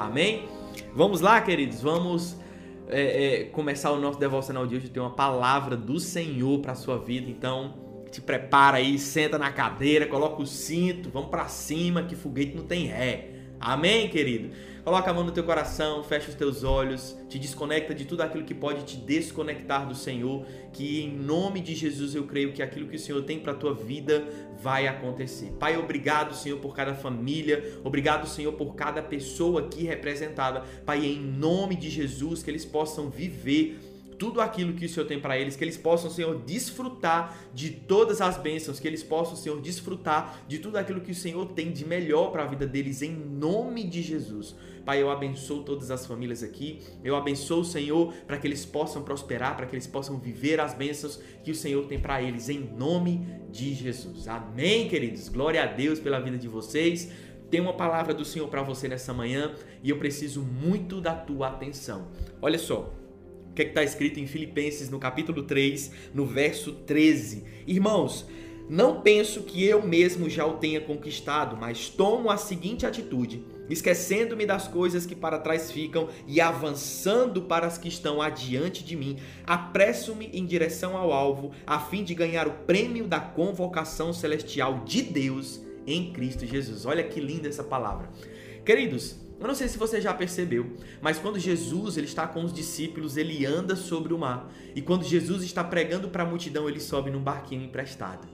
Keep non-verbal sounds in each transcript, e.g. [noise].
Amém? Vamos lá, queridos, vamos é, é, começar o nosso devocional de hoje. Tenho uma palavra do Senhor para sua vida, então te prepara aí, senta na cadeira, coloca o cinto, vamos para cima, que foguete não tem ré. Amém, querido? Coloca a mão no teu coração, fecha os teus olhos, te desconecta de tudo aquilo que pode te desconectar do Senhor, que em nome de Jesus eu creio que aquilo que o Senhor tem para tua vida vai acontecer. Pai, obrigado, Senhor, por cada família, obrigado, Senhor, por cada pessoa aqui representada. Pai, em nome de Jesus, que eles possam viver tudo aquilo que o Senhor tem para eles, que eles possam, Senhor, desfrutar de todas as bênçãos, que eles possam, Senhor, desfrutar de tudo aquilo que o Senhor tem de melhor para a vida deles, em nome de Jesus. Pai, eu abençoo todas as famílias aqui, eu abençoo o Senhor para que eles possam prosperar, para que eles possam viver as bênçãos que o Senhor tem para eles, em nome de Jesus. Amém, queridos? Glória a Deus pela vida de vocês. Tem uma palavra do Senhor para você nessa manhã e eu preciso muito da tua atenção. Olha só, que é está escrito em Filipenses no capítulo 3, no verso 13. Irmãos, não penso que eu mesmo já o tenha conquistado, mas tomo a seguinte atitude: esquecendo-me das coisas que para trás ficam e avançando para as que estão adiante de mim, apresso-me em direção ao alvo, a fim de ganhar o prêmio da convocação celestial de Deus em Cristo Jesus. Olha que linda essa palavra. Queridos, eu não sei se você já percebeu, mas quando Jesus ele está com os discípulos, ele anda sobre o mar. E quando Jesus está pregando para a multidão, ele sobe num barquinho emprestado.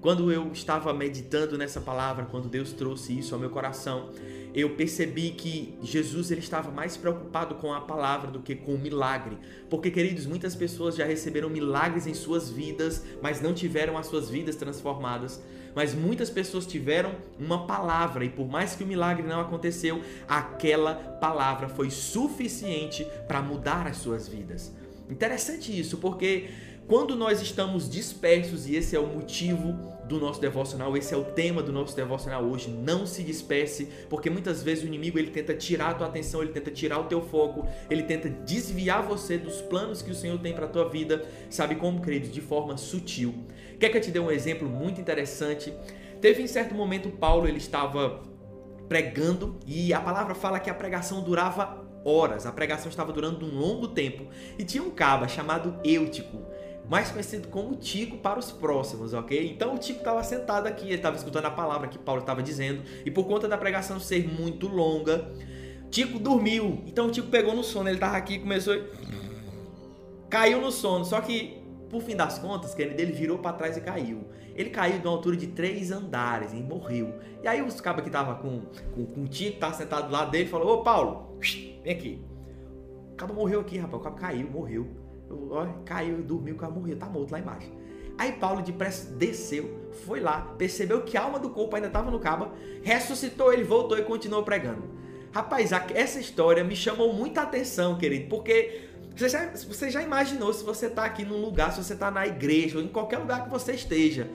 Quando eu estava meditando nessa palavra, quando Deus trouxe isso ao meu coração, eu percebi que Jesus ele estava mais preocupado com a palavra do que com o milagre. Porque, queridos, muitas pessoas já receberam milagres em suas vidas, mas não tiveram as suas vidas transformadas. Mas muitas pessoas tiveram uma palavra e por mais que o milagre não aconteceu, aquela palavra foi suficiente para mudar as suas vidas. Interessante isso, porque quando nós estamos dispersos, e esse é o motivo do nosso devocional, esse é o tema do nosso devocional hoje, não se disperse, porque muitas vezes o inimigo ele tenta tirar a tua atenção, ele tenta tirar o teu foco, ele tenta desviar você dos planos que o Senhor tem para tua vida, sabe como, querido? De forma sutil. Quer que eu te dê um exemplo muito interessante? Teve em certo momento Paulo, ele estava pregando e a palavra fala que a pregação durava horas, a pregação estava durando um longo tempo e tinha um caba chamado Eutico mais conhecido como Tico para os próximos, ok? Então o Tico estava sentado aqui, ele estava escutando a palavra que Paulo estava dizendo, e por conta da pregação ser muito longa, Tico dormiu. Então o Tico pegou no sono, ele estava aqui começou. Caiu no sono, só que por fim das contas, querido, ele virou para trás e caiu. Ele caiu de uma altura de três andares e morreu. E aí os cabas que estavam com, com, com o Tico, estava sentado do lado dele, falou: Ô Paulo, vem aqui. O cabo morreu aqui, rapaz. O cabo caiu, morreu. Ó, caiu, dormiu, cara morreu, tá morto lá embaixo. Aí Paulo depressa desceu, foi lá, percebeu que a alma do corpo ainda estava no cabo, ressuscitou ele, voltou e continuou pregando. Rapaz, essa história me chamou muita atenção, querido, porque você já, você já imaginou se você está aqui num lugar, se você está na igreja, ou em qualquer lugar que você esteja,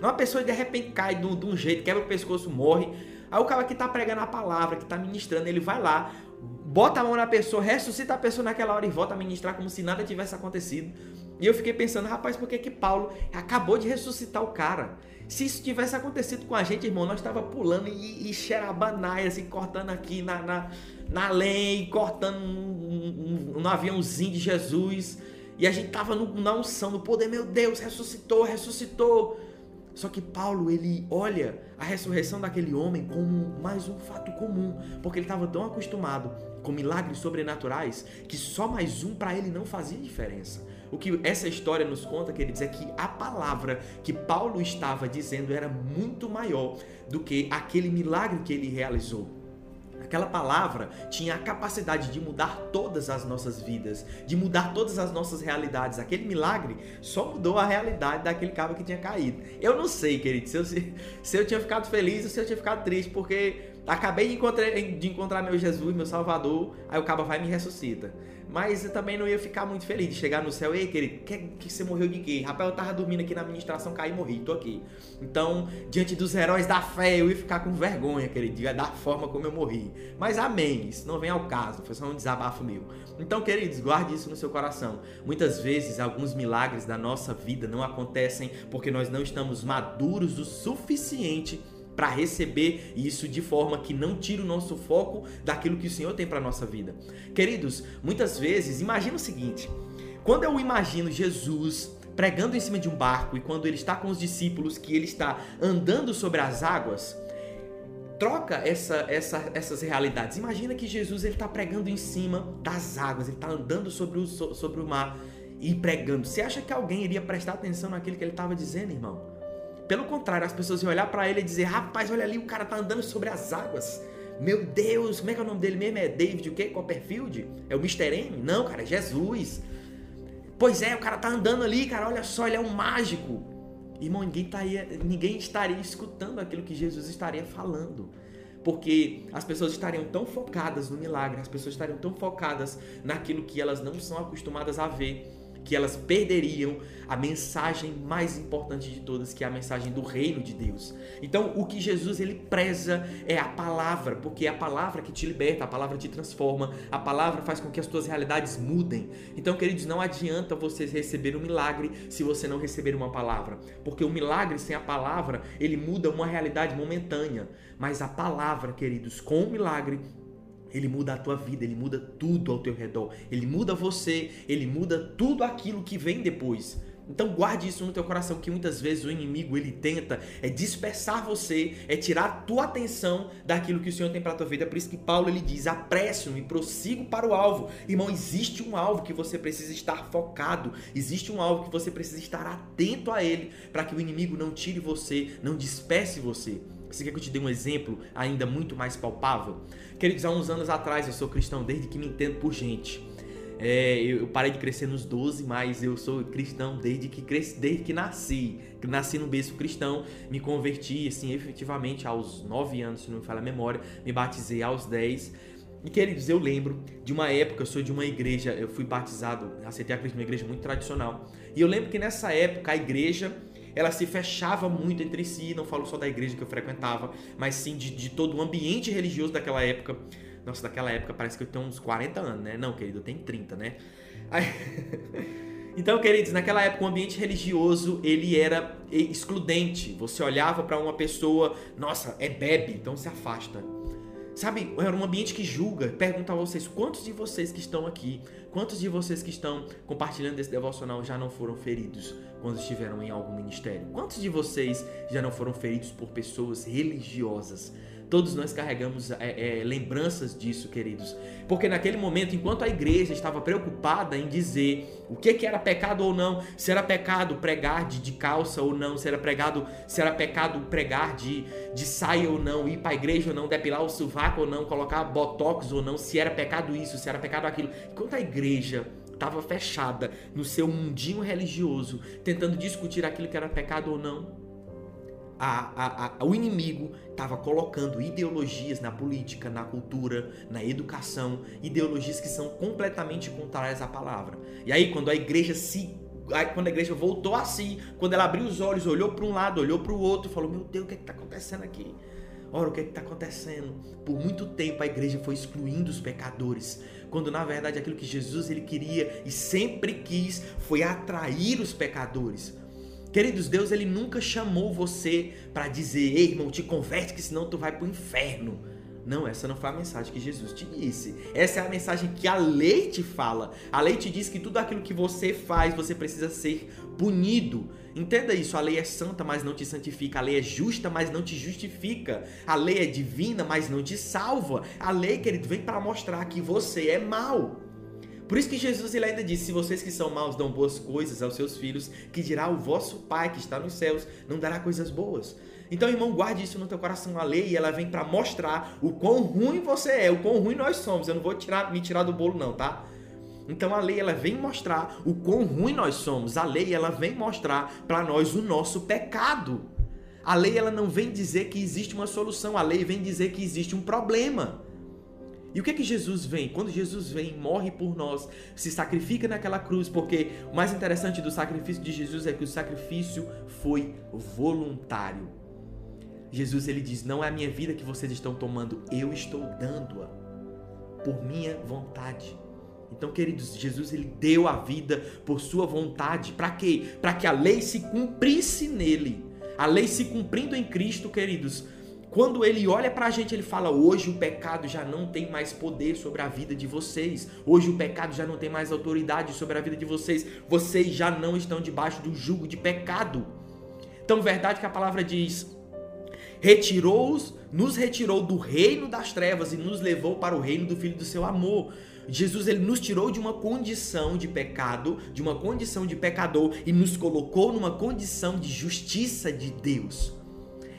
uma pessoa de repente cai de um, de um jeito, quebra o pescoço, morre. Aí o cara que está pregando a palavra, que está ministrando, ele vai lá, bota a mão na pessoa, ressuscita a pessoa naquela hora e volta a ministrar como se nada tivesse acontecido. E eu fiquei pensando, rapaz, por que que Paulo acabou de ressuscitar o cara? Se isso tivesse acontecido com a gente, irmão, nós estava pulando e, e xerabanai, assim, cortando aqui na, na, na lei, cortando um, um, um, aviãozinho de Jesus. E a gente tava no, na unção, no poder, meu Deus, ressuscitou, ressuscitou. Só que Paulo, ele olha a ressurreição daquele homem como mais um fato comum, porque ele estava tão acostumado com milagres sobrenaturais que só mais um para ele não fazia diferença. O que essa história nos conta, queridos, é que a palavra que Paulo estava dizendo era muito maior do que aquele milagre que ele realizou. Aquela palavra tinha a capacidade de mudar todas as nossas vidas, de mudar todas as nossas realidades. Aquele milagre só mudou a realidade daquele cara que tinha caído. Eu não sei, querido, se eu, se eu tinha ficado feliz ou se eu tinha ficado triste, porque acabei de encontrar, de encontrar meu Jesus, meu Salvador, aí o cabo vai e me ressuscita. Mas eu também não ia ficar muito feliz de chegar no céu. Ei, querido, que, que você morreu de quê? Rapaz, eu tava dormindo aqui na administração, caí e morri, tô aqui. Então, diante dos heróis da fé, eu ia ficar com vergonha, querido, da forma como eu morri. Mas amém, isso não vem ao caso, foi só um desabafo meu. Então, queridos, guarde isso no seu coração. Muitas vezes, alguns milagres da nossa vida não acontecem porque nós não estamos maduros o suficiente para receber isso de forma que não tire o nosso foco daquilo que o Senhor tem para nossa vida. Queridos, muitas vezes, imagina o seguinte: quando eu imagino Jesus pregando em cima de um barco e quando ele está com os discípulos, que ele está andando sobre as águas, troca essa, essa, essas realidades. Imagina que Jesus ele está pregando em cima das águas, ele está andando sobre o, sobre o mar e pregando. Você acha que alguém iria prestar atenção naquilo que ele estava dizendo, irmão? Pelo contrário, as pessoas iam olhar para ele e dizer: Rapaz, olha ali, o cara está andando sobre as águas. Meu Deus, como é que é o nome dele mesmo? É David o quê? Copperfield? É o Mr. M? Não, cara, é Jesus. Pois é, o cara tá andando ali, cara, olha só, ele é um mágico. Irmão, ninguém, estaria, ninguém estaria escutando aquilo que Jesus estaria falando. Porque as pessoas estariam tão focadas no milagre, as pessoas estariam tão focadas naquilo que elas não são acostumadas a ver que elas perderiam a mensagem mais importante de todas, que é a mensagem do reino de Deus. Então, o que Jesus ele preza é a palavra, porque é a palavra que te liberta, a palavra te transforma, a palavra faz com que as tuas realidades mudem. Então, queridos, não adianta vocês receber um milagre se você não receber uma palavra, porque o milagre sem a palavra, ele muda uma realidade momentânea, mas a palavra, queridos, com o milagre ele muda a tua vida, ele muda tudo ao teu redor. Ele muda você, ele muda tudo aquilo que vem depois. Então guarde isso no teu coração que muitas vezes o inimigo ele tenta é dispersar você, é tirar a tua atenção daquilo que o Senhor tem para tua vida. É por isso que Paulo ele diz: "Apresso-me e prossigo para o alvo". Irmão, existe um alvo que você precisa estar focado, existe um alvo que você precisa estar atento a ele para que o inimigo não tire você, não disperse você. Você quer que eu te dê um exemplo ainda muito mais palpável? Queridos, há uns anos atrás eu sou cristão desde que me entendo por gente. É, eu parei de crescer nos 12, mas eu sou cristão desde que cresci, desde que nasci. Nasci no berço cristão, me converti assim efetivamente aos 9 anos, se não me falha a memória, me batizei aos 10. E queridos, eu lembro de uma época, eu sou de uma igreja, eu fui batizado, aceitei a Cristo numa igreja muito tradicional. E eu lembro que nessa época a igreja ela se fechava muito entre si, não falo só da igreja que eu frequentava, mas sim de, de todo o ambiente religioso daquela época. Nossa, daquela época parece que eu tenho uns 40 anos, né? Não, querido, eu tenho 30, né? Aí... [laughs] Então, queridos, naquela época o ambiente religioso ele era excludente. Você olhava para uma pessoa, nossa, é bebe, então se afasta. Sabe, era um ambiente que julga. Pergunta a vocês, quantos de vocês que estão aqui, quantos de vocês que estão compartilhando esse devocional já não foram feridos quando estiveram em algum ministério? Quantos de vocês já não foram feridos por pessoas religiosas? Todos nós carregamos é, é, lembranças disso, queridos. Porque naquele momento, enquanto a igreja estava preocupada em dizer o que, que era pecado ou não, se era pecado pregar de, de calça ou não, se era, pregado, se era pecado pregar de, de saia ou não, ir para a igreja ou não, depilar o sovaco ou não, colocar botox ou não, se era pecado isso, se era pecado aquilo. Enquanto a igreja estava fechada no seu mundinho religioso, tentando discutir aquilo que era pecado ou não, a, a, o inimigo estava colocando ideologias na política, na cultura, na educação, ideologias que são completamente contrárias à palavra. E aí, quando a igreja se quando a igreja voltou a si, quando ela abriu os olhos, olhou para um lado, olhou para o outro, falou: Meu Deus, o que é está acontecendo aqui? Ora, o que é está acontecendo? Por muito tempo a igreja foi excluindo os pecadores, quando na verdade aquilo que Jesus ele queria e sempre quis foi atrair os pecadores. Queridos, Deus ele nunca chamou você para dizer, ei irmão, te converte que senão tu vai para o inferno. Não, essa não foi a mensagem que Jesus te disse. Essa é a mensagem que a lei te fala. A lei te diz que tudo aquilo que você faz, você precisa ser punido. Entenda isso, a lei é santa, mas não te santifica. A lei é justa, mas não te justifica. A lei é divina, mas não te salva. A lei, querido, vem para mostrar que você é mau. Por isso que Jesus ele ainda disse: Se vocês que são maus dão boas coisas aos seus filhos, que dirá o vosso Pai que está nos céus, não dará coisas boas. Então, irmão, guarde isso no teu coração. A lei, ela vem para mostrar o quão ruim você é, o quão ruim nós somos. Eu não vou tirar, me tirar do bolo, não, tá? Então a lei ela vem mostrar o quão ruim nós somos. A lei ela vem mostrar para nós o nosso pecado. A lei ela não vem dizer que existe uma solução. A lei vem dizer que existe um problema. E o que é que Jesus vem? Quando Jesus vem, morre por nós, se sacrifica naquela cruz, porque o mais interessante do sacrifício de Jesus é que o sacrifício foi voluntário. Jesus ele diz: "Não é a minha vida que vocês estão tomando, eu estou dando-a por minha vontade". Então, queridos, Jesus ele deu a vida por sua vontade. Para quê? Para que a lei se cumprisse nele. A lei se cumprindo em Cristo, queridos, Quando ele olha pra gente, ele fala: Hoje o pecado já não tem mais poder sobre a vida de vocês. Hoje o pecado já não tem mais autoridade sobre a vida de vocês. Vocês já não estão debaixo do jugo de pecado. Então, verdade que a palavra diz: Retirou-os, nos retirou do reino das trevas e nos levou para o reino do Filho do seu amor. Jesus ele nos tirou de uma condição de pecado, de uma condição de pecador e nos colocou numa condição de justiça de Deus.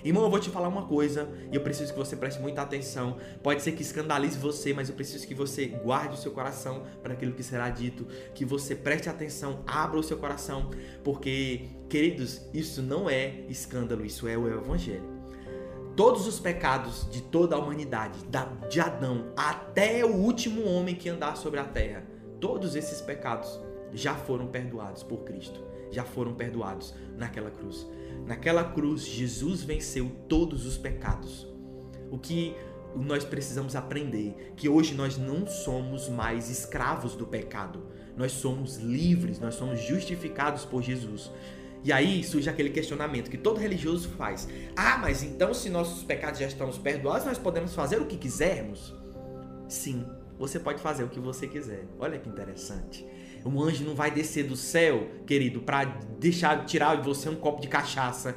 Irmão, eu vou te falar uma coisa e eu preciso que você preste muita atenção. Pode ser que escandalize você, mas eu preciso que você guarde o seu coração para aquilo que será dito, que você preste atenção, abra o seu coração, porque, queridos, isso não é escândalo, isso é o evangelho. Todos os pecados de toda a humanidade, de Adão até o último homem que andar sobre a terra, todos esses pecados já foram perdoados por Cristo, já foram perdoados naquela cruz. Naquela cruz, Jesus venceu todos os pecados. O que nós precisamos aprender que hoje nós não somos mais escravos do pecado. Nós somos livres, nós somos justificados por Jesus. E aí surge aquele questionamento que todo religioso faz: Ah, mas então se nossos pecados já estão perdoados, nós podemos fazer o que quisermos? Sim, você pode fazer o que você quiser. Olha que interessante. Um anjo não vai descer do céu, querido, para deixar tirar de você um copo de cachaça.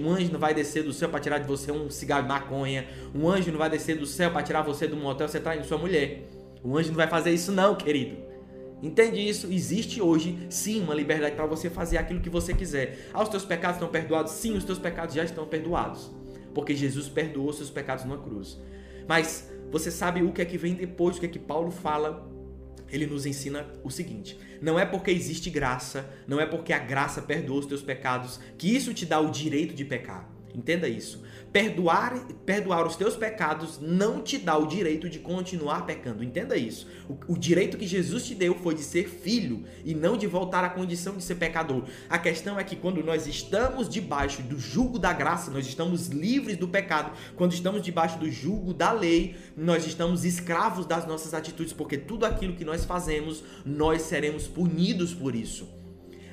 Um anjo não vai descer do céu para tirar de você um cigarro de maconha. Um anjo não vai descer do céu para tirar você do motel você traindo sua mulher. Um anjo não vai fazer isso não, querido. Entende isso? Existe hoje sim uma liberdade para você fazer aquilo que você quiser. Ah, os teus pecados estão perdoados? Sim, os teus pecados já estão perdoados. Porque Jesus perdoou seus pecados na cruz. Mas você sabe o que é que vem depois, o que é que Paulo fala ele nos ensina o seguinte: não é porque existe graça, não é porque a graça perdoa os teus pecados, que isso te dá o direito de pecar. Entenda isso. Perdoar, perdoar os teus pecados não te dá o direito de continuar pecando. Entenda isso. O, o, direito que Jesus te deu foi de ser filho e não de voltar à condição de ser pecador. A questão é que quando nós estamos debaixo do jugo da graça, nós estamos livres do pecado. Quando estamos debaixo do jugo da lei, nós estamos escravos das nossas atitudes, porque tudo aquilo que nós fazemos, nós seremos punidos por isso.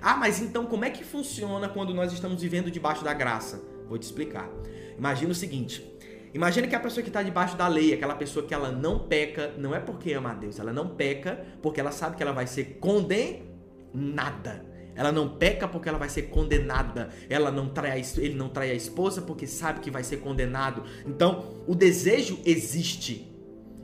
Ah, mas então como é que funciona quando nós estamos vivendo debaixo da graça? Vou te explicar. Imagina o seguinte: Imagina que a pessoa que está debaixo da lei, aquela pessoa que ela não peca, não é porque ama a Deus, ela não peca porque ela sabe que ela vai ser condenada. Ela não peca porque ela vai ser condenada. Ela não trai a, ele não trai a esposa porque sabe que vai ser condenado. Então, o desejo existe,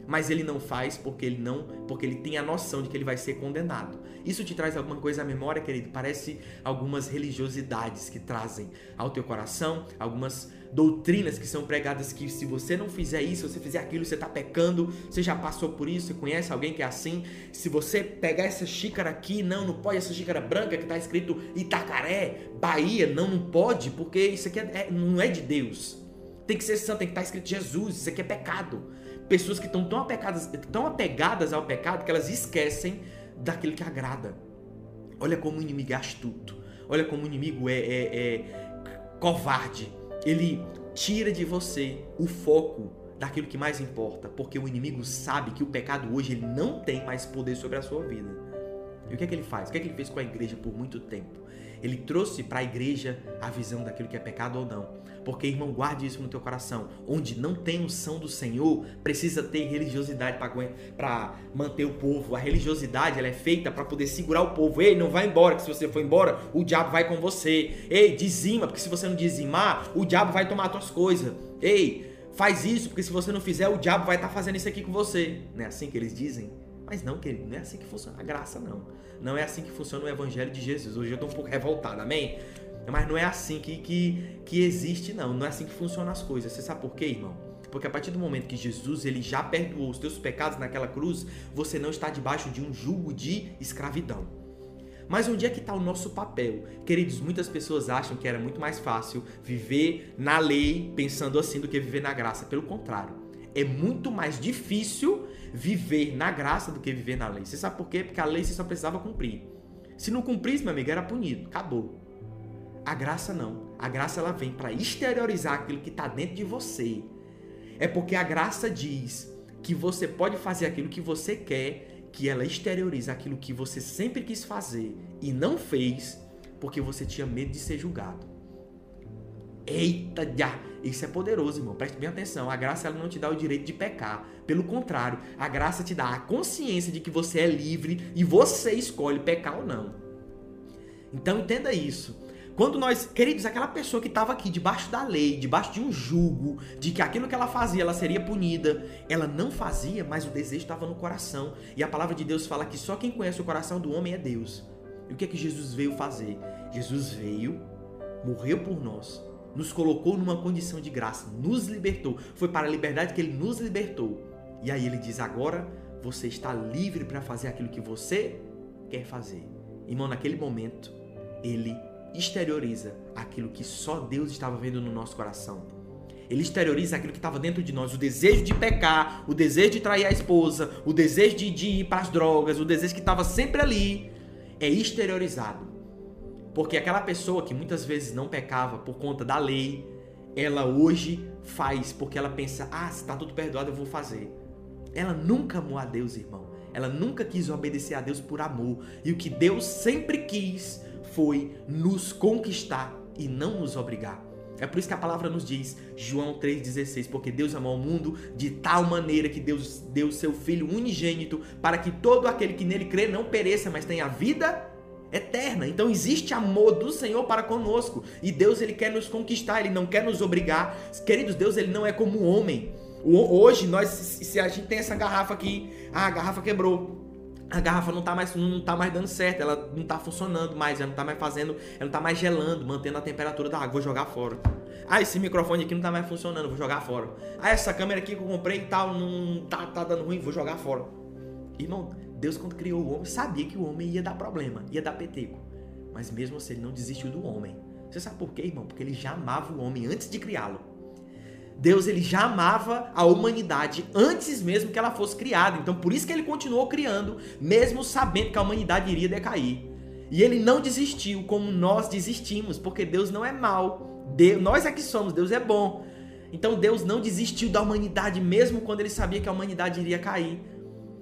mas ele não faz porque ele não, porque ele tem a noção de que ele vai ser condenado. Isso te traz alguma coisa à memória, querido? Parece algumas religiosidades que trazem ao teu coração, algumas doutrinas que são pregadas que se você não fizer isso, se você fizer aquilo, você está pecando, você já passou por isso, você conhece alguém que é assim. Se você pegar essa xícara aqui, não, não pode, essa xícara branca que está escrito Itacaré, Bahia, não, não pode, porque isso aqui é, é, não é de Deus. Tem que ser santo, tem que estar tá escrito Jesus, isso aqui é pecado. Pessoas que estão tão apegadas, tão apegadas ao pecado que elas esquecem daquilo que agrada. Olha como o inimigo é astuto. Olha como o inimigo é, é, é covarde. Ele tira de você o foco daquilo que mais importa, porque o inimigo sabe que o pecado hoje ele não tem mais poder sobre a sua vida. E o que é que ele faz? O que é que ele fez com a igreja por muito tempo? Ele trouxe para a igreja a visão daquilo que é pecado ou não. Porque, irmão, guarde isso no teu coração. Onde não tem unção do Senhor, precisa ter religiosidade para manter o povo. A religiosidade ela é feita para poder segurar o povo. Ei, não vai embora, que se você for embora, o diabo vai com você. Ei, dizima, porque se você não dizimar, o diabo vai tomar as tuas coisas. Ei, faz isso, porque se você não fizer, o diabo vai estar tá fazendo isso aqui com você. Não é assim que eles dizem? Mas não, querido, não é assim que funciona a graça, não. Não é assim que funciona o evangelho de Jesus. Hoje eu estou um pouco revoltado, amém? Mas não é assim que, que, que existe, não. Não é assim que funcionam as coisas. Você sabe por quê, irmão? Porque a partir do momento que Jesus ele já perdoou os teus pecados naquela cruz, você não está debaixo de um jugo de escravidão. Mas onde é que está o nosso papel? Queridos, muitas pessoas acham que era muito mais fácil viver na lei pensando assim do que viver na graça. Pelo contrário é muito mais difícil viver na graça do que viver na lei. Você sabe por quê? Porque a lei você só precisava cumprir. Se não cumprisse, meu amigo, era punido. Acabou. A graça não. A graça ela vem para exteriorizar aquilo que está dentro de você. É porque a graça diz que você pode fazer aquilo que você quer, que ela exterioriza aquilo que você sempre quis fazer e não fez porque você tinha medo de ser julgado. Eita, já! Isso é poderoso, irmão. Preste bem atenção. A graça ela não te dá o direito de pecar. Pelo contrário, a graça te dá a consciência de que você é livre e você escolhe pecar ou não. Então entenda isso. Quando nós, queridos, aquela pessoa que estava aqui debaixo da lei, debaixo de um jugo, de que aquilo que ela fazia, ela seria punida, ela não fazia, mas o desejo estava no coração. E a palavra de Deus fala que só quem conhece o coração do homem é Deus. E o que é que Jesus veio fazer? Jesus veio, morreu por nós, nos colocou numa condição de graça, nos libertou. Foi para a liberdade que ele nos libertou. E aí ele diz: agora você está livre para fazer aquilo que você quer fazer. Irmão, naquele momento, ele exterioriza aquilo que só Deus estava vendo no nosso coração. Ele exterioriza aquilo que estava dentro de nós, o desejo de pecar, o desejo de trair a esposa, o desejo de, de ir para as drogas, o desejo que estava sempre ali, é exteriorizado. Porque aquela pessoa que muitas vezes não pecava por conta da lei, ela hoje faz porque ela pensa: ah, se está tudo perdoado, eu vou fazer. Ela nunca amou a Deus, irmão. Ela nunca quis obedecer a Deus por amor. E o que Deus sempre quis foi nos conquistar e não nos obrigar. É por isso que a palavra nos diz, João 3,16, porque Deus amou o mundo de tal maneira que Deus deu seu Filho unigênito para que todo aquele que nele crê não pereça, mas tenha vida eterna. Então existe amor do Senhor para conosco e Deus ele quer nos conquistar, ele não quer nos obrigar. Queridos, Deus ele não é como um homem. Hoje nós, se a gente tem essa garrafa aqui, ah, a garrafa quebrou a garrafa não tá mais não tá mais dando certo, ela não tá funcionando mais, ela não tá mais fazendo, ela não tá mais gelando, mantendo a temperatura da água, vou jogar fora. Ah, esse microfone aqui não tá mais funcionando, vou jogar fora. Ah, essa câmera aqui que eu comprei e tal, não tá, tá dando ruim, vou jogar fora. Irmão, Deus quando criou o homem, sabia que o homem ia dar problema, ia dar peteco. Mas mesmo assim ele não desistiu do homem. Você sabe por quê, irmão? Porque ele já amava o homem antes de criá-lo. Deus ele já amava a humanidade antes mesmo que ela fosse criada. Então por isso que ele continuou criando, mesmo sabendo que a humanidade iria decair. E ele não desistiu como nós desistimos, porque Deus não é mal. Deus, nós é que somos, Deus é bom. Então Deus não desistiu da humanidade mesmo quando ele sabia que a humanidade iria cair.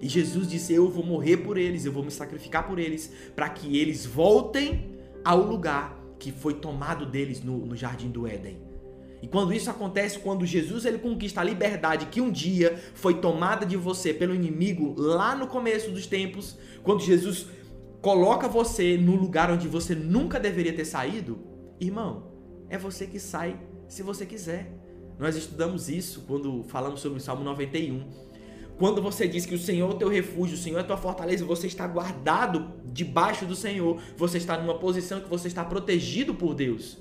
E Jesus disse: "Eu vou morrer por eles, eu vou me sacrificar por eles, para que eles voltem ao lugar que foi tomado deles no, no jardim do Éden." E quando isso acontece, quando Jesus ele conquista a liberdade que um dia foi tomada de você pelo inimigo lá no começo dos tempos, quando Jesus coloca você no lugar onde você nunca deveria ter saído, irmão, é você que sai se você quiser. Nós estudamos isso quando falamos sobre o Salmo 91. Quando você diz que o Senhor é o teu refúgio, o Senhor é a tua fortaleza, você está guardado debaixo do Senhor, você está numa posição que você está protegido por Deus.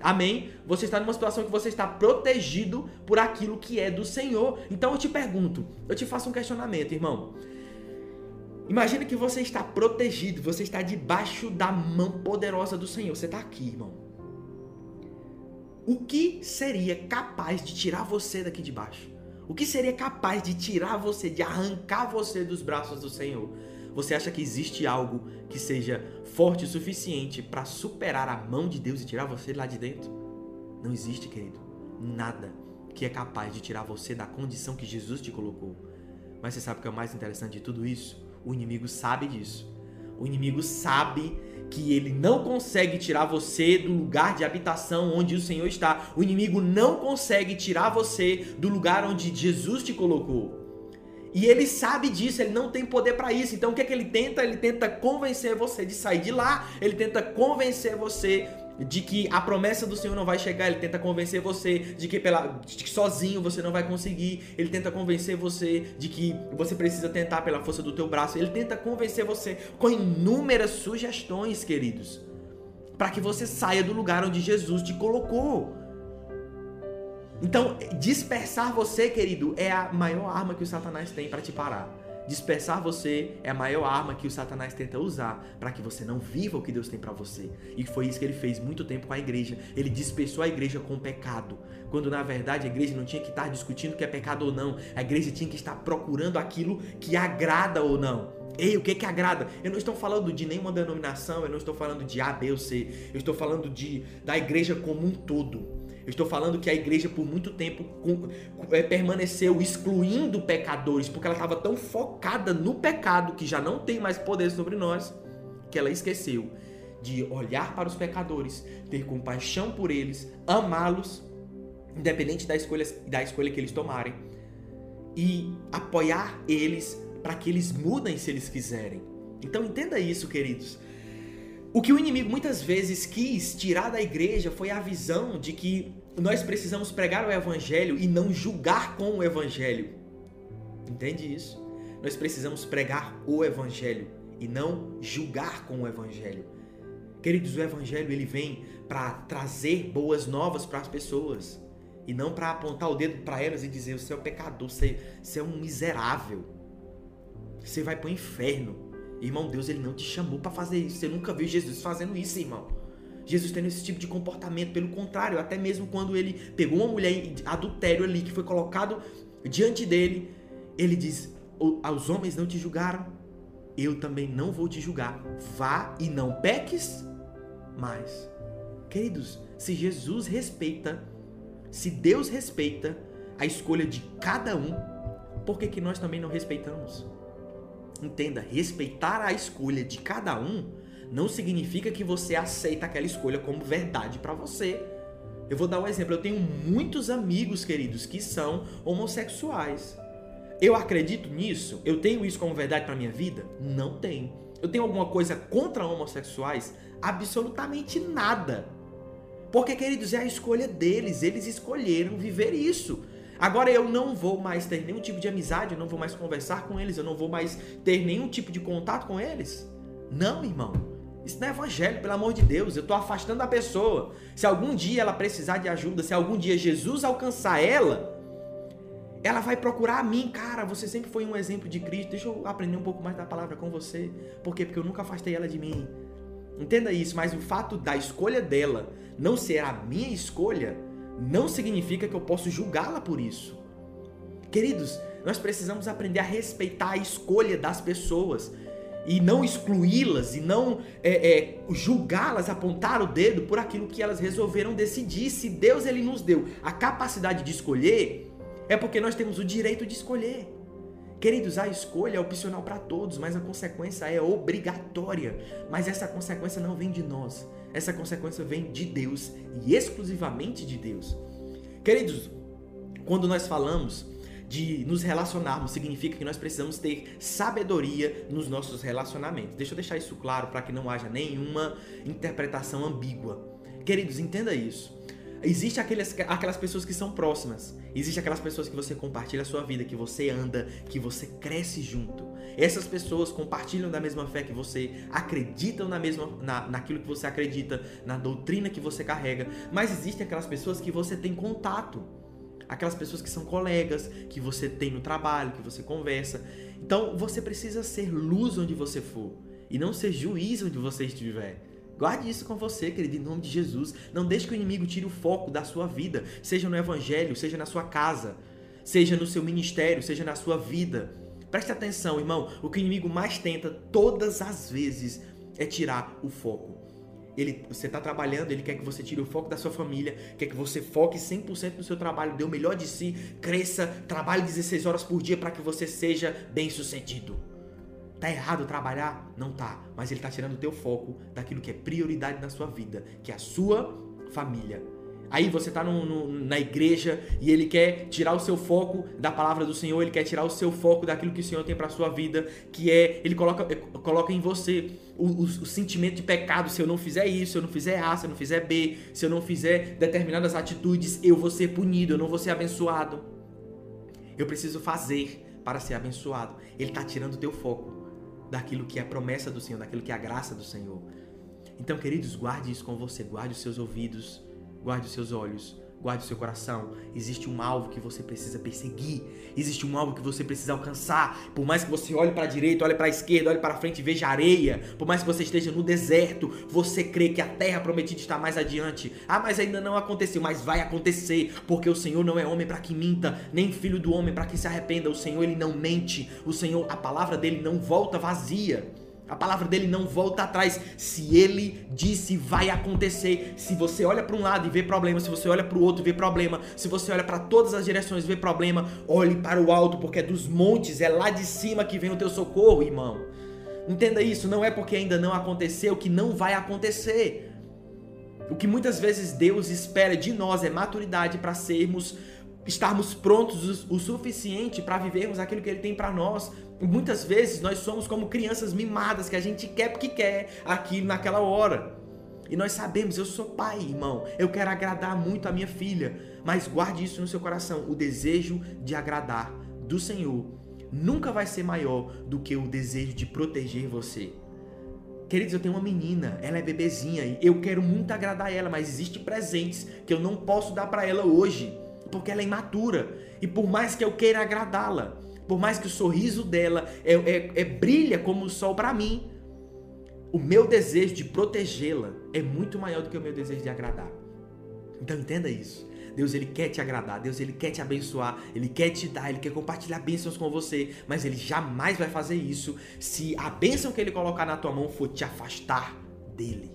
Amém? Você está numa situação que você está protegido por aquilo que é do Senhor. Então eu te pergunto, eu te faço um questionamento, irmão. Imagina que você está protegido, você está debaixo da mão poderosa do Senhor. Você está aqui, irmão. O que seria capaz de tirar você daqui de baixo? O que seria capaz de tirar você, de arrancar você dos braços do Senhor? Você acha que existe algo que seja forte o suficiente para superar a mão de Deus e tirar você lá de dentro? Não existe, querido. Nada que é capaz de tirar você da condição que Jesus te colocou. Mas você sabe o que é o mais interessante de tudo isso? O inimigo sabe disso. O inimigo sabe que ele não consegue tirar você do lugar de habitação onde o Senhor está. O inimigo não consegue tirar você do lugar onde Jesus te colocou. E ele sabe disso, ele não tem poder para isso. Então o que é que ele tenta? Ele tenta convencer você de sair de lá, ele tenta convencer você de que a promessa do Senhor não vai chegar, ele tenta convencer você de que, pela, de que sozinho você não vai conseguir, ele tenta convencer você de que você precisa tentar pela força do teu braço, ele tenta convencer você com inúmeras sugestões, queridos, para que você saia do lugar onde Jesus te colocou. Então, dispersar você, querido, é a maior arma que o Satanás tem para te parar. Dispersar você é a maior arma que o Satanás tenta usar para que você não viva o que Deus tem para você. E foi isso que ele fez muito tempo com a igreja. Ele dispersou a igreja com pecado, quando na verdade a igreja não tinha que estar discutindo que é pecado ou não. A igreja tinha que estar procurando aquilo que agrada ou não. Ei, o que que agrada? Eu não estou falando de nenhuma denominação, eu não estou falando de A, B ou C. Eu estou falando de da igreja como um todo. Eu estou falando que a igreja por muito tempo é, permaneceu excluindo pecadores, porque ela estava tão focada no pecado que já não tem mais poder sobre nós, que ela esqueceu de olhar para os pecadores, ter compaixão por eles, amá-los, independente da escolha, da escolha que eles tomarem, e apoiar eles para que eles mudem se eles quiserem. Então entenda isso, queridos. O que o inimigo muitas vezes quis tirar da igreja foi a visão de que nós precisamos pregar o evangelho e não julgar com o evangelho. Entende isso? Nós precisamos pregar o evangelho e não julgar com o evangelho. Queridos, o evangelho ele vem para trazer boas novas para as pessoas e não para apontar o dedo para elas e dizer: você é um pecador, você, é um miserável, você vai para o inferno. Irmão, Deus ele não te chamou para fazer isso. Você nunca viu Jesus fazendo isso, irmão. Jesus tendo esse tipo de comportamento, pelo contrário, até mesmo quando ele pegou uma mulher adultério ali que foi colocado diante dele, ele diz: "Aos homens não te julgaram, eu também não vou te julgar. Vá e não peques mais." Queridos, se Jesus respeita, se Deus respeita a escolha de cada um, por que, que nós também não respeitamos? Entenda, respeitar a escolha de cada um não significa que você aceita aquela escolha como verdade para você. Eu vou dar um exemplo. Eu tenho muitos amigos, queridos, que são homossexuais. Eu acredito nisso? Eu tenho isso como verdade para minha vida? Não tenho. Eu tenho alguma coisa contra homossexuais? Absolutamente nada. Porque, queridos, é a escolha deles. Eles escolheram viver isso. Agora eu não vou mais ter nenhum tipo de amizade, eu não vou mais conversar com eles, eu não vou mais ter nenhum tipo de contato com eles. Não, irmão. Isso não é evangelho, pelo amor de Deus. Eu estou afastando a pessoa. Se algum dia ela precisar de ajuda, se algum dia Jesus alcançar ela, ela vai procurar a mim. Cara, você sempre foi um exemplo de Cristo. Deixa eu aprender um pouco mais da palavra com você. Por quê? Porque eu nunca afastei ela de mim. Entenda isso, mas o fato da escolha dela não ser a minha escolha não significa que eu posso julgá-la por isso. Queridos, nós precisamos aprender a respeitar a escolha das pessoas e não excluí-las e não é, é, julgá-las, apontar o dedo por aquilo que elas resolveram decidir. Se Deus ele nos deu a capacidade de escolher, é porque nós temos o direito de escolher. Queridos, a escolha é opcional para todos, mas a consequência é obrigatória. Mas essa consequência não vem de nós. Essa consequência vem de Deus e exclusivamente de Deus. Queridos, quando nós falamos de nos relacionarmos, significa que nós precisamos ter sabedoria nos nossos relacionamentos. Deixa eu deixar isso claro para que não haja nenhuma interpretação ambígua. Queridos, entenda isso. Existem aquelas, aquelas pessoas que são próximas. Existem aquelas pessoas que você compartilha a sua vida, que você anda, que você cresce junto. Essas pessoas compartilham da mesma fé que você, acreditam na mesma, na, naquilo que você acredita, na doutrina que você carrega. Mas existem aquelas pessoas que você tem contato. Aquelas pessoas que são colegas, que você tem no trabalho, que você conversa. Então você precisa ser luz onde você for e não ser juiz onde você estiver. Guarde isso com você, querido, em nome de Jesus. Não deixe que o inimigo tire o foco da sua vida, seja no evangelho, seja na sua casa, seja no seu ministério, seja na sua vida. Preste atenção, irmão. O que o inimigo mais tenta todas as vezes é tirar o foco. Ele, você está trabalhando, ele quer que você tire o foco da sua família, quer que você foque 100% no seu trabalho, dê o melhor de si, cresça, trabalhe 16 horas por dia para que você seja bem sucedido. Tá errado trabalhar? Não tá. Mas ele tá tirando o teu foco daquilo que é prioridade na sua vida, que é a sua família. Aí você tá no, no, na igreja e ele quer tirar o seu foco da palavra do Senhor, ele quer tirar o seu foco daquilo que o Senhor tem para sua vida, que é ele coloca, coloca em você o, o, o, sentimento de pecado. Se eu não fizer isso, se eu não fizer A, se eu não fizer B, se eu não fizer determinadas atitudes, eu vou ser punido, eu não vou ser abençoado. Eu preciso fazer para ser abençoado. Ele tá tirando o teu foco daquilo que é a promessa do Senhor, daquilo que é a graça do Senhor. Então, queridos, guarde isso com você, guarde os seus ouvidos, guarde os seus olhos, Guarde o seu coração. Existe um alvo que você precisa perseguir. Existe um alvo que você precisa alcançar. Por mais que você olhe para a direita, olhe para a esquerda, olhe para frente e veja areia. Por mais que você esteja no deserto, você crê que a terra prometida está mais adiante. Ah, mas ainda não aconteceu. Mas vai acontecer. Porque o Senhor não é homem para que minta, nem filho do homem para que se arrependa. O Senhor, ele não mente. O Senhor, a palavra dele não volta vazia. A palavra dele não volta atrás. Se ele disse, vai acontecer. Se você olha para um lado e vê problema, se você olha para o outro e vê problema, se você olha para todas as direções e vê problema, olhe para o alto, porque é dos montes, é lá de cima que vem o teu socorro, irmão. Entenda isso, não é porque ainda não aconteceu que não vai acontecer. O que muitas vezes Deus espera de nós é maturidade para sermos estarmos prontos o, suficiente para vivermos aquilo que ele tem para nós. Muitas vezes nós somos como crianças mimadas que a gente quer porque quer aquilo naquela hora. E nós sabemos, eu sou pai, irmão. Eu quero agradar muito a minha filha, mas guarde isso no seu coração, o desejo de agradar do Senhor nunca vai ser maior do que o desejo de proteger você. Queridos, eu tenho uma menina, ela é bebezinha e eu quero muito agradar ela, mas existem presentes que eu não posso dar para ela hoje, porque ela é imatura. E por mais que eu queira agradá-la, por mais que o sorriso dela é, é, é brilha como o sol para mim, o meu desejo de protegê-la é muito maior do que o meu desejo de agradar. Então entenda isso. Deus ele quer te agradar, Deus ele quer te abençoar, ele quer te dar, ele quer compartilhar bênçãos com você, mas ele jamais vai fazer isso se a bênção que ele colocar na tua mão for te afastar dele.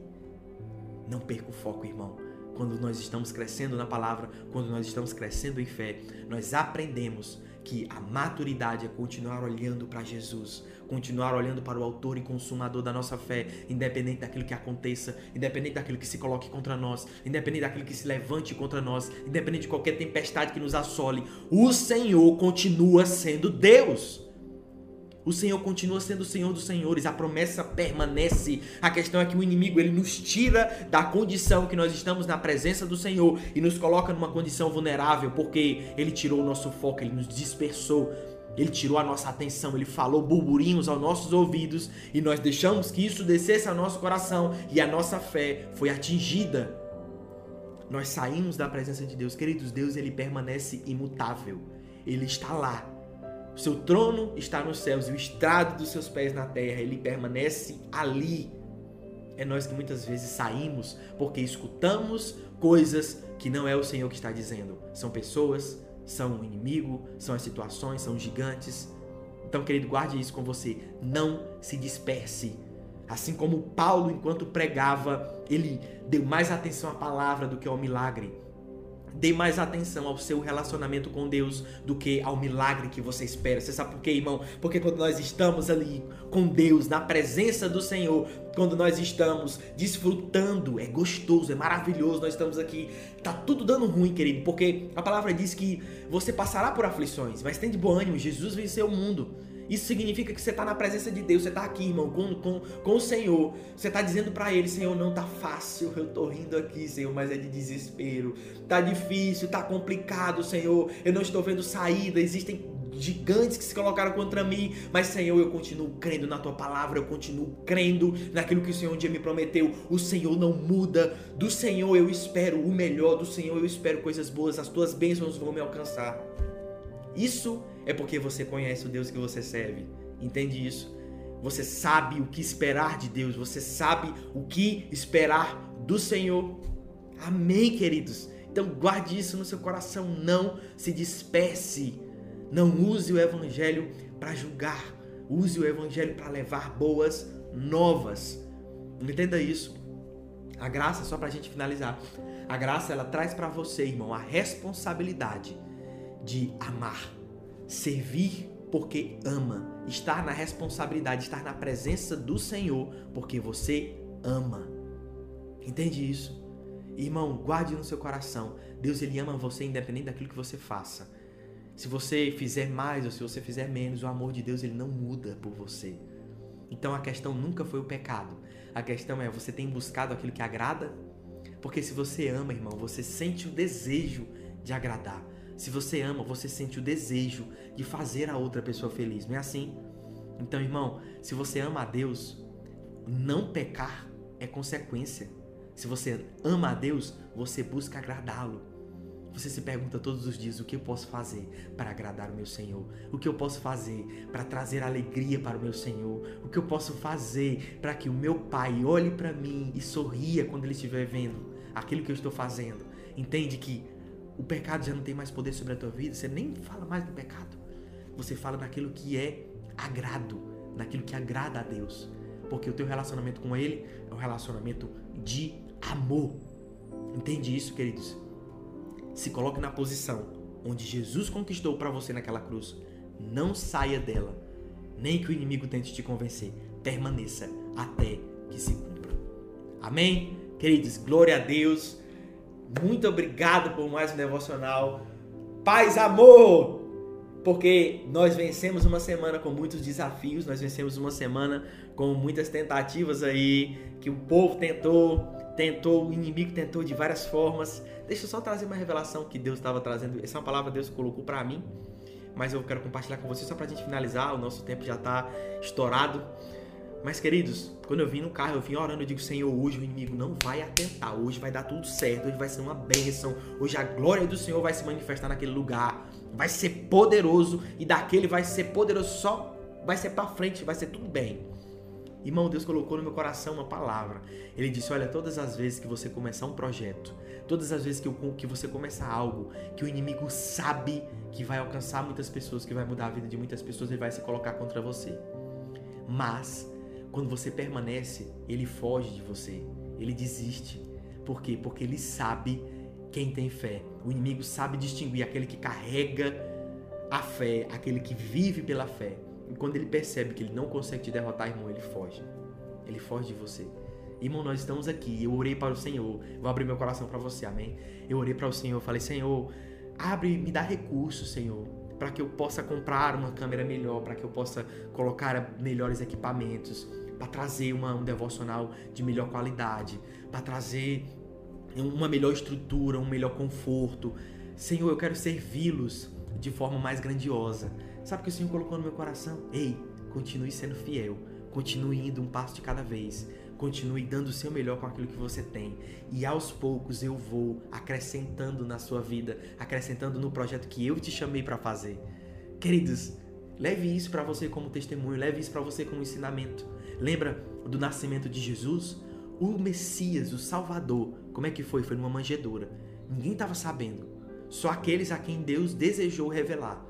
Não perca o foco, irmão. Quando nós estamos crescendo na palavra, quando nós estamos crescendo em fé, nós aprendemos que a maturidade é continuar olhando para Jesus, continuar olhando para o autor e consumador da nossa fé, independente daquilo que aconteça, independente daquilo que se coloque contra nós, independente daquilo que se levante contra nós, independente de qualquer tempestade que nos assole, o Senhor continua sendo Deus. O Senhor continua sendo o Senhor dos Senhores, a promessa permanece. A questão é que o inimigo ele nos tira da condição que nós estamos na presença do Senhor e nos coloca numa condição vulnerável, porque ele tirou o nosso foco, ele nos dispersou. Ele tirou a nossa atenção, ele falou burburinhos aos nossos ouvidos e nós deixamos que isso descesse ao nosso coração e a nossa fé foi atingida. Nós saímos da presença de Deus, queridos. Deus ele permanece imutável, ele está lá o seu trono está nos céus e o estrado dos seus pés na terra, ele permanece ali. É nós que muitas vezes saímos porque escutamos coisas que não é o Senhor que está dizendo. São pessoas, são o inimigo, são as situações, são gigantes. Então, querido, guarde isso com você. Não se disperse. Assim como Paulo, enquanto pregava, ele deu mais atenção à palavra do que ao milagre. Dê mais atenção ao seu relacionamento com Deus do que ao milagre que você espera. Você sabe por quê, irmão? Porque quando nós estamos ali com Deus, na presença do Senhor, quando nós estamos desfrutando, é gostoso, é maravilhoso, nós estamos aqui, tá tudo dando ruim, querido, porque a palavra diz que você passará por aflições, mas tem de bom ânimo, Jesus venceu o mundo. Isso significa que você está na presença de Deus, você está aqui, irmão, com, com, com o Senhor. Você está dizendo para Ele, Senhor, não tá fácil, eu tô rindo aqui, Senhor, mas é de desespero. Tá difícil, tá complicado, Senhor. Eu não estou vendo saída, existem gigantes que se colocaram contra mim, mas Senhor, eu continuo crendo na tua palavra, eu continuo crendo naquilo que o Senhor um dia me prometeu. O Senhor não muda. Do Senhor eu espero o melhor, do Senhor eu espero coisas boas, as tuas bênçãos vão me alcançar. Isso é porque você conhece o Deus que você serve. Entende isso? Você sabe o que esperar de Deus, você sabe o que esperar do Senhor. Amém, queridos. Então guarde isso no seu coração, não se disperse. Não use o evangelho para julgar. Use o evangelho para levar boas novas. Entenda isso. A graça, só para a gente finalizar, a graça ela traz para você, irmão, a responsabilidade de amar, servir porque ama, estar na responsabilidade, estar na presença do Senhor porque você ama. Entende isso? Irmão, guarde no seu coração. Deus ele ama você independente daquilo que você faça. Se você fizer mais ou se você fizer menos, o amor de Deus ele não muda por você. Então a questão nunca foi o pecado. A questão é você tem buscado aquilo que agrada? Porque se você ama, irmão, você sente o desejo de agradar. Se você ama, você sente o desejo de fazer a outra pessoa feliz, não é assim? Então, irmão, se você ama a Deus, não pecar é consequência. Se você ama a Deus, você busca agradá-lo. Você se pergunta todos os dias: o que eu posso fazer para agradar o meu Senhor? O que eu posso fazer para trazer alegria para o meu Senhor? O que eu posso fazer para que o meu Pai olhe para mim e sorria quando ele estiver vendo aquilo que eu estou fazendo? Entende que o pecado já não tem mais poder sobre a tua vida, você nem fala mais do pecado. Você fala naquilo que é agrado, naquilo que agrada a Deus. Porque o teu relacionamento com Ele é um relacionamento de amor. Entende isso, queridos? Se coloque na posição onde Jesus conquistou para você naquela cruz. Não saia dela, nem que o inimigo tente te convencer. permaneça até que se cumpra. Amém? Queridos, glória a Deus. Muito obrigado por mais um devocional. Paz, amor! Porque nós vencemos uma semana com muitos desafios, nós vencemos uma semana com muitas tentativas aí que o povo tentou, tentou, o inimigo tentou de várias formas. Deixa eu só trazer uma revelação que Deus estava trazendo. Essa é uma palavra que Deus colocou para mim, mas eu quero compartilhar com você só para a gente finalizar. O nosso tempo já está estourado. Mas, queridos, quando eu vim no carro, eu vim orando, eu digo, Senhor, hoje o inimigo não vai atentar, hoje vai dar tudo certo, hoje vai ser uma bênção, hoje a glória do Senhor vai se manifestar naquele lugar, vai ser poderoso e daquele vai ser poderoso só, vai ser para frente, vai ser tudo bem. Irmão, Deus colocou no meu coração uma palavra. Ele disse: Olha, todas as vezes que você começar um projeto, todas as vezes que, eu, que você começar algo que o inimigo sabe que vai alcançar muitas pessoas, que vai mudar a vida de muitas pessoas, ele vai se colocar contra você. Mas quando você permanece, ele foge de você, ele desiste. Por quê? Porque ele sabe quem tem fé. O inimigo sabe distinguir aquele que carrega a fé, aquele que vive pela fé. E quando ele percebe que ele não consegue te derrotar, irmão, ele foge. Ele foge de você. Irmão, nós estamos aqui. Eu orei para o Senhor. Vou abrir meu coração para você, amém? Eu orei para o Senhor. Falei, Senhor, abre, me dá recursos, Senhor para que eu possa comprar uma câmera melhor, para que eu possa colocar melhores equipamentos, para trazer uma, um devocional de melhor qualidade, para trazer uma melhor estrutura, um melhor conforto. Senhor, eu quero servi-los de forma mais grandiosa. Sabe o que o Senhor colocou no meu coração? Ei, continue sendo fiel, continue indo um passo de cada vez, continue dando o seu melhor com aquilo que você tem. E aos poucos eu vou acrescentando na sua vida, acrescentando no projeto que eu te chamei para fazer. Queridos, leve isso para você como testemunho, leve isso para você como ensinamento. Lembra do nascimento de Jesus? O Messias, o Salvador, como é que foi? Foi numa manjedoura. Ninguém estava sabendo. Só aqueles a quem Deus desejou revelar.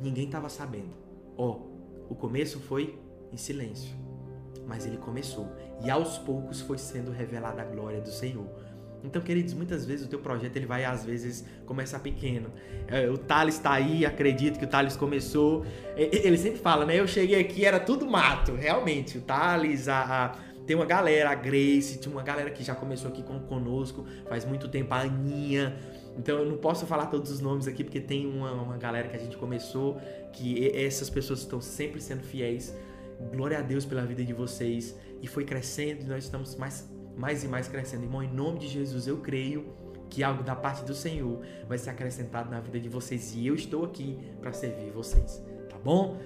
Ninguém estava sabendo. Ó, oh, o começo foi em silêncio. Mas ele começou. E aos poucos foi sendo revelada a glória do Senhor. Então, queridos, muitas vezes o teu projeto ele vai às vezes começar pequeno. É, o Thales está aí, acredito que o Thales começou. Ele sempre fala, né? Eu cheguei aqui, era tudo mato. Realmente, o Thales, a, a, tem uma galera, a Grace, tinha uma galera que já começou aqui com, conosco faz muito tempo, a Aninha. Então eu não posso falar todos os nomes aqui, porque tem uma, uma galera que a gente começou, que essas pessoas estão sempre sendo fiéis. Glória a Deus pela vida de vocês. E foi crescendo e nós estamos mais mais e mais crescendo. Irmão, em nome de Jesus, eu creio que algo da parte do Senhor vai ser acrescentado na vida de vocês e eu estou aqui para servir vocês, tá bom?